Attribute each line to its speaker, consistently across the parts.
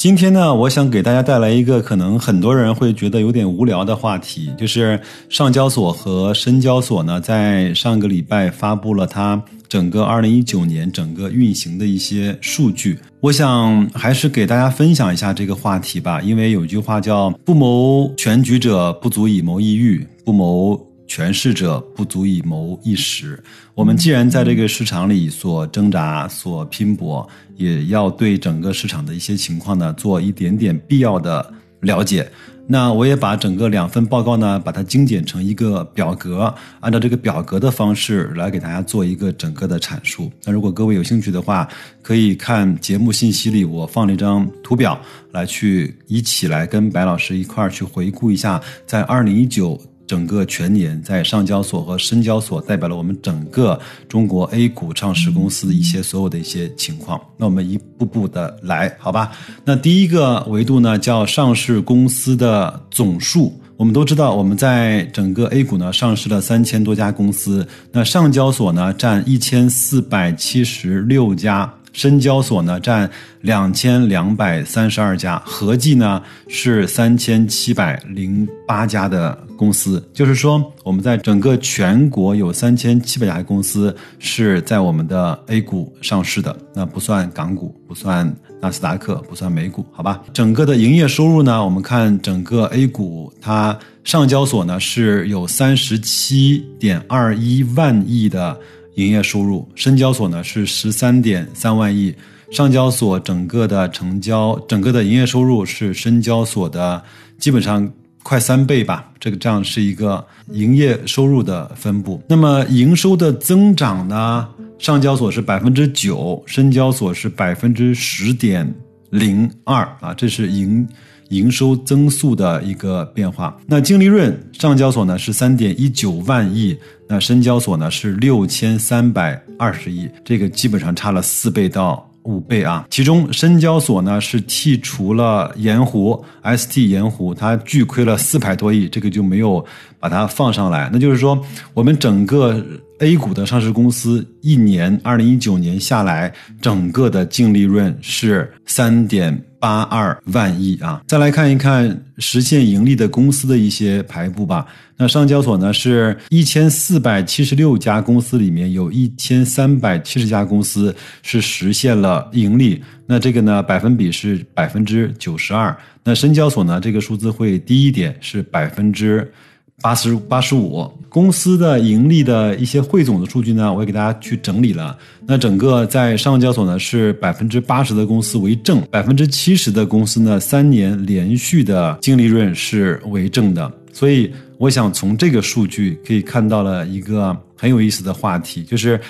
Speaker 1: 今天呢，我想给大家带来一个可能很多人会觉得有点无聊的话题，就是上交所和深交所呢，在上个礼拜发布了它整个二零一九年整个运行的一些数据。我想还是给大家分享一下这个话题吧，因为有句话叫“不谋全局者，不足以谋一域；不谋”。权势者不足以谋一时。我们既然在这个市场里所挣扎、所拼搏，也要对整个市场的一些情况呢做一点点必要的了解。那我也把整个两份报告呢，把它精简成一个表格，按照这个表格的方式来给大家做一个整个的阐述。那如果各位有兴趣的话，可以看节目信息里我放了一张图表，来去一起来跟白老师一块儿去回顾一下，在二零一九。整个全年在上交所和深交所代表了我们整个中国 A 股上市公司的一些所有的一些情况。那我们一步步的来，好吧？那第一个维度呢，叫上市公司的总数。我们都知道，我们在整个 A 股呢上市了三千多家公司，那上交所呢占一千四百七十六家。深交所呢占两千两百三十二家，合计呢是三千七百零八家的公司。就是说，我们在整个全国有三千七百家公司是在我们的 A 股上市的，那不算港股，不算纳斯达克，不算美股，好吧？整个的营业收入呢，我们看整个 A 股，它上交所呢是有三十七点二一万亿的。营业收入，深交所呢是十三点三万亿，上交所整个的成交，整个的营业收入是深交所的基本上快三倍吧。这个这样是一个营业收入的分布。那么营收的增长呢，上交所是百分之九，深交所是百分之十点零二啊，这是营。营收增速的一个变化，那净利润上交所呢是三点一九万亿，那深交所呢是六千三百二十亿，这个基本上差了四倍到五倍啊。其中深交所呢是剔除了盐湖 ST 盐湖，它巨亏了四百多亿，这个就没有把它放上来。那就是说，我们整个 A 股的上市公司一年二零一九年下来，整个的净利润是三点。八二万亿啊！再来看一看实现盈利的公司的一些排布吧。那上交所呢，是一千四百七十六家公司里面有一千三百七十家公司是实现了盈利。那这个呢，百分比是百分之九十二。那深交所呢，这个数字会低一点，是百分之。八十八十五公司的盈利的一些汇总的数据呢，我也给大家去整理了。那整个在上交所呢，是百分之八十的公司为正，百分之七十的公司呢，三年连续的净利润是为正的。所以，我想从这个数据可以看到了一个很有意思的话题，就是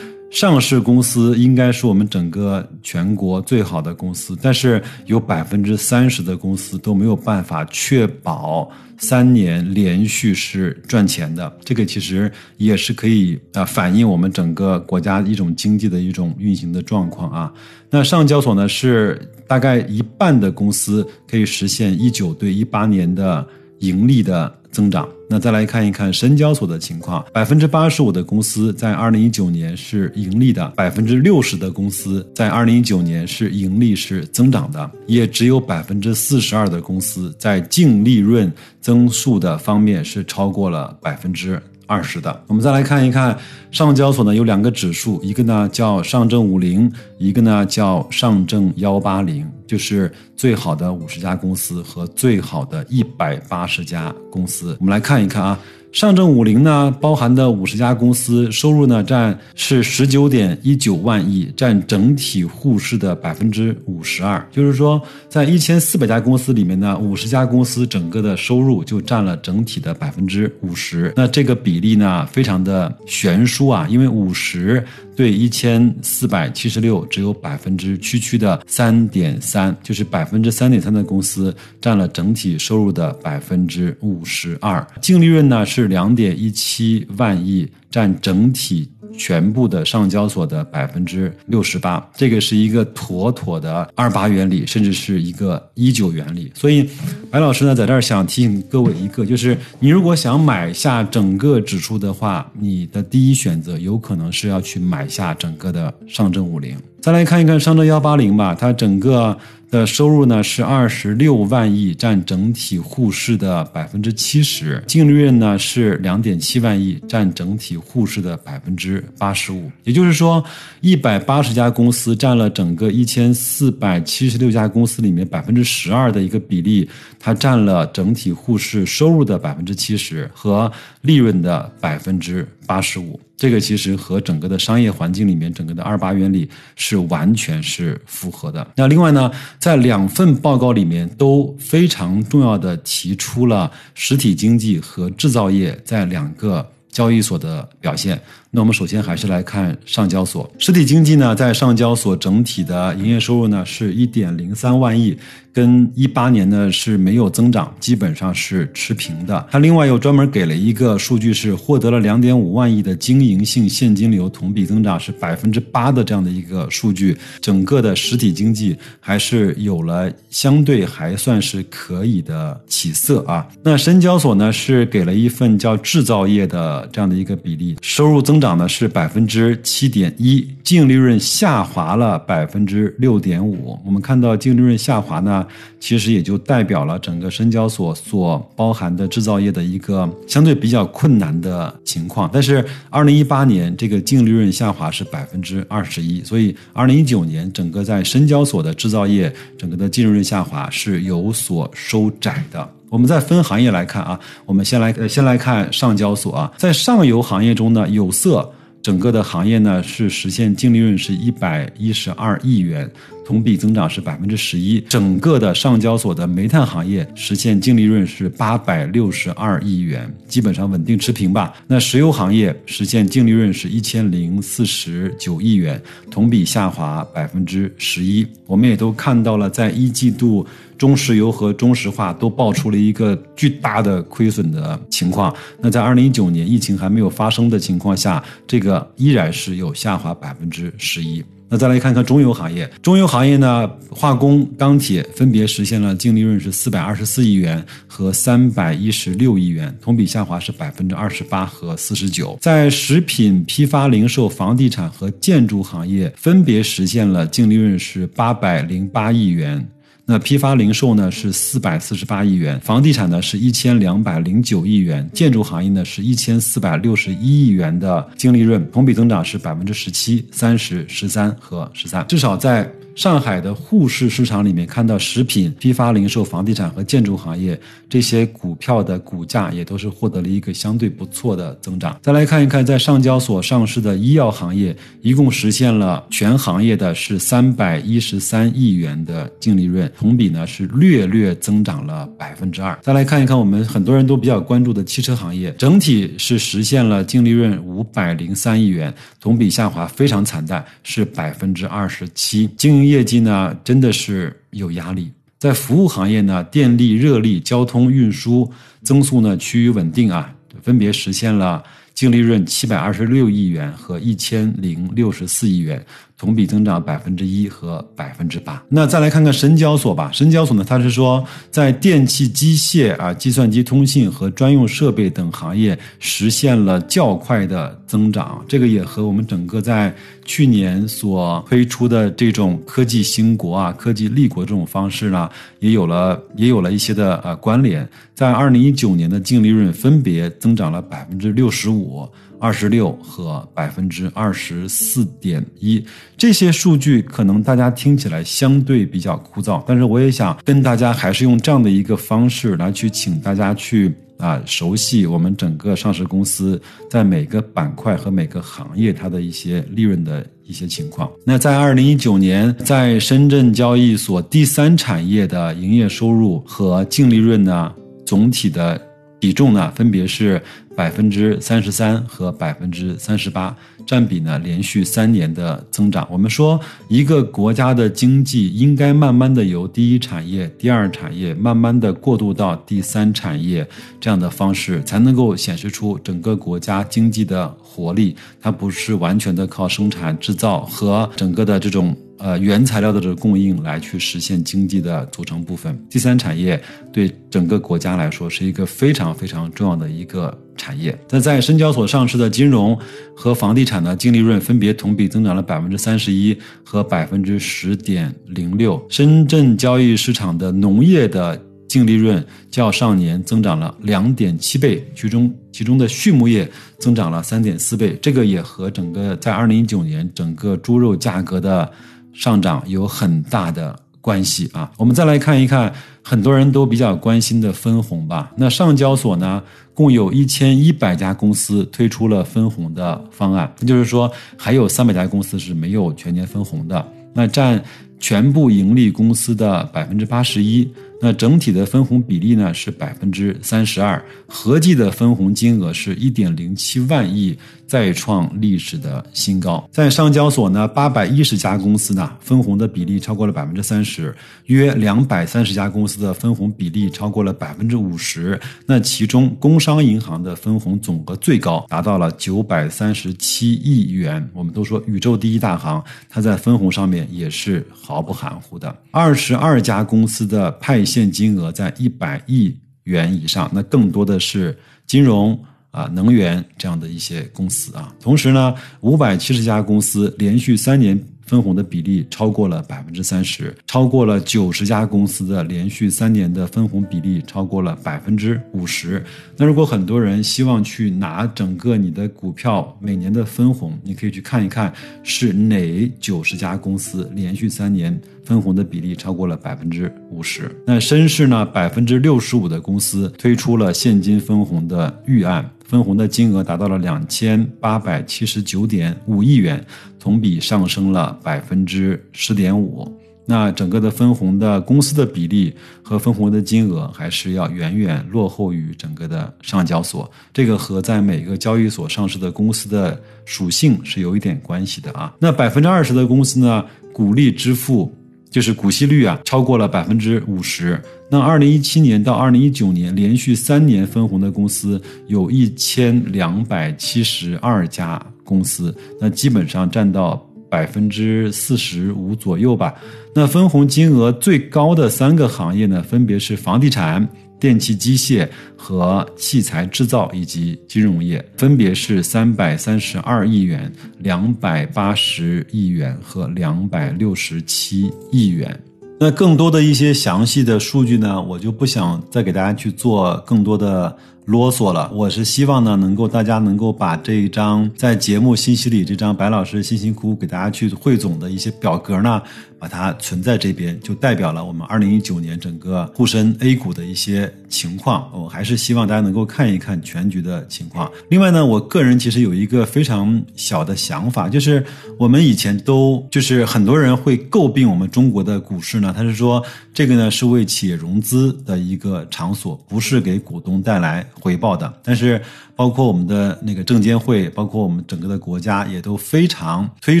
Speaker 1: 上市公司应该是我们整个全国最好的公司，但是有百分之三十的公司都没有办法确保。三年连续是赚钱的，这个其实也是可以啊反映我们整个国家一种经济的一种运行的状况啊。那上交所呢是大概一半的公司可以实现一九对一八年的盈利的。增长。那再来看一看深交所的情况，百分之八十五的公司在二零一九年是盈利的，百分之六十的公司在二零一九年是盈利是增长的，也只有百分之四十二的公司在净利润增速的方面是超过了百分之。二十的，我们再来看一看上交所呢有两个指数，一个呢叫上证五零，一个呢叫上证幺八零，就是最好的五十家公司和最好的一百八十家公司。我们来看一看啊。上证五零呢，包含的五十家公司收入呢，占是十九点一九万亿，占整体沪市的百分之五十二。就是说，在一千四百家公司里面呢，五十家公司整个的收入就占了整体的百分之五十。那这个比例呢，非常的悬殊啊，因为五十。对一千四百七十六只有百分之区区的三点三，就是百分之三点三的公司占了整体收入的百分之五十二，净利润呢是两点一七万亿，占整体。全部的上交所的百分之六十八，这个是一个妥妥的二八原理，甚至是一个一九原理。所以，白老师呢在这儿想提醒各位一个，就是你如果想买下整个指数的话，你的第一选择有可能是要去买下整个的上证五零。再来看一看上证幺八零吧，它整个。的收入呢是二十六万亿，占整体沪市的百分之七十；净利润呢是两点七万亿，占整体沪市的百分之八十五。也就是说，一百八十家公司占了整个一千四百七十六家公司里面百分之十二的一个比例，它占了整体沪市收入的百分之七十和利润的百分之八十五。这个其实和整个的商业环境里面整个的二八原理是完全是符合的。那另外呢，在两份报告里面都非常重要的提出了实体经济和制造业在两个交易所的表现。那我们首先还是来看上交所实体经济呢，在上交所整体的营业收入呢是一点零三万亿，跟一八年呢是没有增长，基本上是持平的。它另外又专门给了一个数据，是获得了两点五万亿的经营性现金流，同比增长是百分之八的这样的一个数据。整个的实体经济还是有了相对还算是可以的起色啊。那深交所呢是给了一份叫制造业的这样的一个比例，收入增。增长呢是百分之七点一，净利润下滑了百分之六点五。我们看到净利润下滑呢，其实也就代表了整个深交所所包含的制造业的一个相对比较困难的情况。但是二零一八年这个净利润下滑是百分之二十一，所以二零一九年整个在深交所的制造业整个的净利润下滑是有所收窄的。我们再分行业来看啊，我们先来呃先来看上交所啊，在上游行业中呢，有色整个的行业呢是实现净利润是一百一十二亿元。同比增长是百分之十一，整个的上交所的煤炭行业实现净利润是八百六十二亿元，基本上稳定持平吧。那石油行业实现净利润是一千零四十九亿元，同比下滑百分之十一。我们也都看到了，在一季度中石油和中石化都爆出了一个巨大的亏损的情况。那在二零一九年疫情还没有发生的情况下，这个依然是有下滑百分之十一。那再来看看中游行业，中游行业呢，化工、钢铁分别实现了净利润是四百二十四亿元和三百一十六亿元，同比下滑是百分之二十八和四十九。在食品批发、零售、房地产和建筑行业分别实现了净利润是八百零八亿元。那批发零售呢是四百四十八亿元，房地产呢是一千两百零九亿元，建筑行业呢是一千四百六十一亿元的净利润，同比增长是百分之十七、三十、十三和十三，至少在。上海的沪市市场里面看到食品批发、零售、房地产和建筑行业这些股票的股价也都是获得了一个相对不错的增长。再来看一看，在上交所上市的医药行业，一共实现了全行业的是三百一十三亿元的净利润，同比呢是略略增长了百分之二。再来看一看我们很多人都比较关注的汽车行业，整体是实现了净利润五百零三亿元，同比下滑非常惨淡，是百分之二十七。经营业绩呢，真的是有压力。在服务行业呢，电力、热力、交通运输增速呢趋于稳定啊，分别实现了净利润七百二十六亿元和一千零六十四亿元。同比增长百分之一和百分之八。那再来看看深交所吧。深交所呢，它是说在电气机械啊、计算机通信和专用设备等行业实现了较快的增长。这个也和我们整个在去年所推出的这种科技兴国啊、科技立国这种方式呢，也有了也有了一些的呃关联。在二零一九年的净利润分别增长了百分之六十五。二十六和百分之二十四点一，这些数据可能大家听起来相对比较枯燥，但是我也想跟大家还是用这样的一个方式来去请大家去啊熟悉我们整个上市公司在每个板块和每个行业它的一些利润的一些情况。那在二零一九年，在深圳交易所第三产业的营业收入和净利润呢，总体的。比重呢分别是百分之三十三和百分之三十八，占比呢连续三年的增长。我们说一个国家的经济应该慢慢的由第一产业、第二产业慢慢的过渡到第三产业这样的方式，才能够显示出整个国家经济的活力。它不是完全的靠生产制造和整个的这种。呃，原材料的这个供应来去实现经济的组成部分。第三产业对整个国家来说是一个非常非常重要的一个产业。那在深交所上市的金融和房地产的净利润分别同比增长了百分之三十一和百分之十点零六。深圳交易市场的农业的净利润较上年增长了两点七倍，其中其中的畜牧业增长了三点四倍。这个也和整个在二零一九年整个猪肉价格的。上涨有很大的关系啊！我们再来看一看很多人都比较关心的分红吧。那上交所呢，共有一千一百家公司推出了分红的方案，那就是说还有三百家公司是没有全年分红的，那占全部盈利公司的百分之八十一。那整体的分红比例呢是百分之三十二，合计的分红金额是一点零七万亿，再创历史的新高。在上交所呢，八百一十家公司呢分红的比例超过了百分之三十，约两百三十家公司的分红比例超过了百分之五十。那其中工商银行的分红总额最高，达到了九百三十七亿元。我们都说宇宙第一大行，它在分红上面也是毫不含糊的。二十二家公司的派。现金额在一百亿元以上，那更多的是金融啊、能源这样的一些公司啊。同时呢，五百七十家公司连续三年。分红的比例超过了百分之三十，超过了九十家公司的连续三年的分红比例超过了百分之五十。那如果很多人希望去拿整个你的股票每年的分红，你可以去看一看是哪九十家公司连续三年分红的比例超过了百分之五十。那深市呢，百分之六十五的公司推出了现金分红的预案。分红的金额达到了两千八百七十九点五亿元，同比上升了百分之十点五。那整个的分红的公司的比例和分红的金额还是要远远落后于整个的上交所。这个和在每个交易所上市的公司的属性是有一点关系的啊。那百分之二十的公司呢，鼓励支付。就是股息率啊，超过了百分之五十。那二零一七年到二零一九年连续三年分红的公司有一千两百七十二家公司，那基本上占到百分之四十五左右吧。那分红金额最高的三个行业呢，分别是房地产。电气机械和器材制造以及金融业，分别是三百三十二亿元、两百八十亿元和两百六十七亿元。那更多的一些详细的数据呢，我就不想再给大家去做更多的啰嗦了。我是希望呢，能够大家能够把这一张在节目信息里这张白老师辛辛苦苦给大家去汇总的一些表格呢。把它存在这边，就代表了我们二零一九年整个沪深 A 股的一些情况。我还是希望大家能够看一看全局的情况。另外呢，我个人其实有一个非常小的想法，就是我们以前都就是很多人会诟病我们中国的股市呢，他是说这个呢是为企业融资的一个场所，不是给股东带来回报的。但是包括我们的那个证监会，包括我们整个的国家也都非常推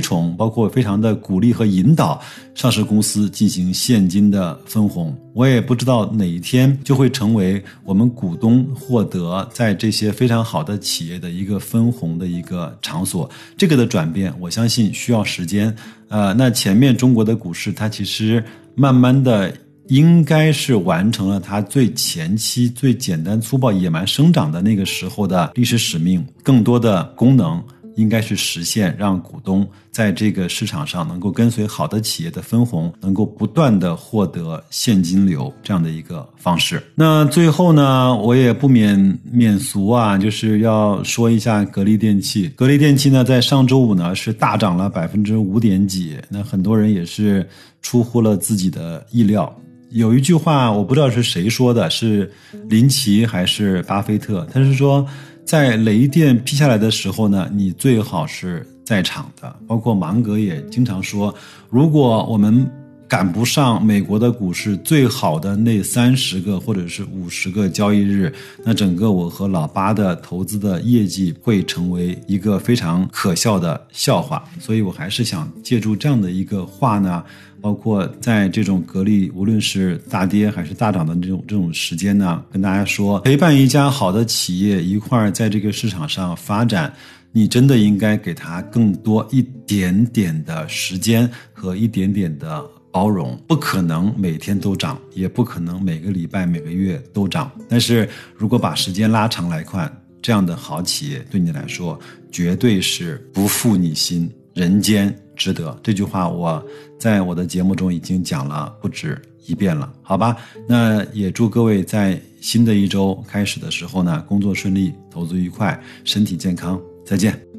Speaker 1: 崇，包括非常的鼓励和引导上市公司进行现金的分红。我也不知道哪一天就会成为我们股东获得在这些非常好的企业的一个分红的一个场所。这个的转变，我相信需要时间。呃，那前面中国的股市它其实慢慢的。应该是完成了它最前期、最简单粗暴、野蛮生长的那个时候的历史使命。更多的功能应该是实现让股东在这个市场上能够跟随好的企业的分红，能够不断的获得现金流这样的一个方式。那最后呢，我也不免免俗啊，就是要说一下格力电器。格力电器呢，在上周五呢是大涨了百分之五点几，那很多人也是出乎了自己的意料。有一句话，我不知道是谁说的，是林奇还是巴菲特？他是说，在雷电劈下来的时候呢，你最好是在场的。包括芒格也经常说，如果我们赶不上美国的股市最好的那三十个或者是五十个交易日，那整个我和老八的投资的业绩会成为一个非常可笑的笑话。所以我还是想借助这样的一个话呢。包括在这种格力，无论是大跌还是大涨的这种这种时间呢，跟大家说，陪伴一家好的企业一块儿在这个市场上发展，你真的应该给他更多一点点的时间和一点点的包容。不可能每天都涨，也不可能每个礼拜、每个月都涨。但是如果把时间拉长来看，这样的好企业对你来说，绝对是不负你心，人间。值得这句话，我在我的节目中已经讲了不止一遍了，好吧？那也祝各位在新的一周开始的时候呢，工作顺利，投资愉快，身体健康，再见。